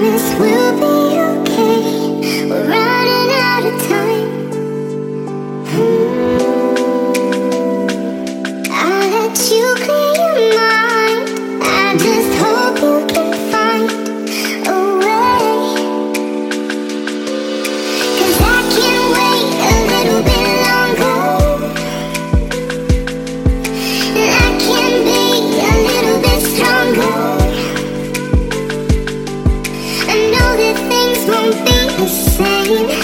be the same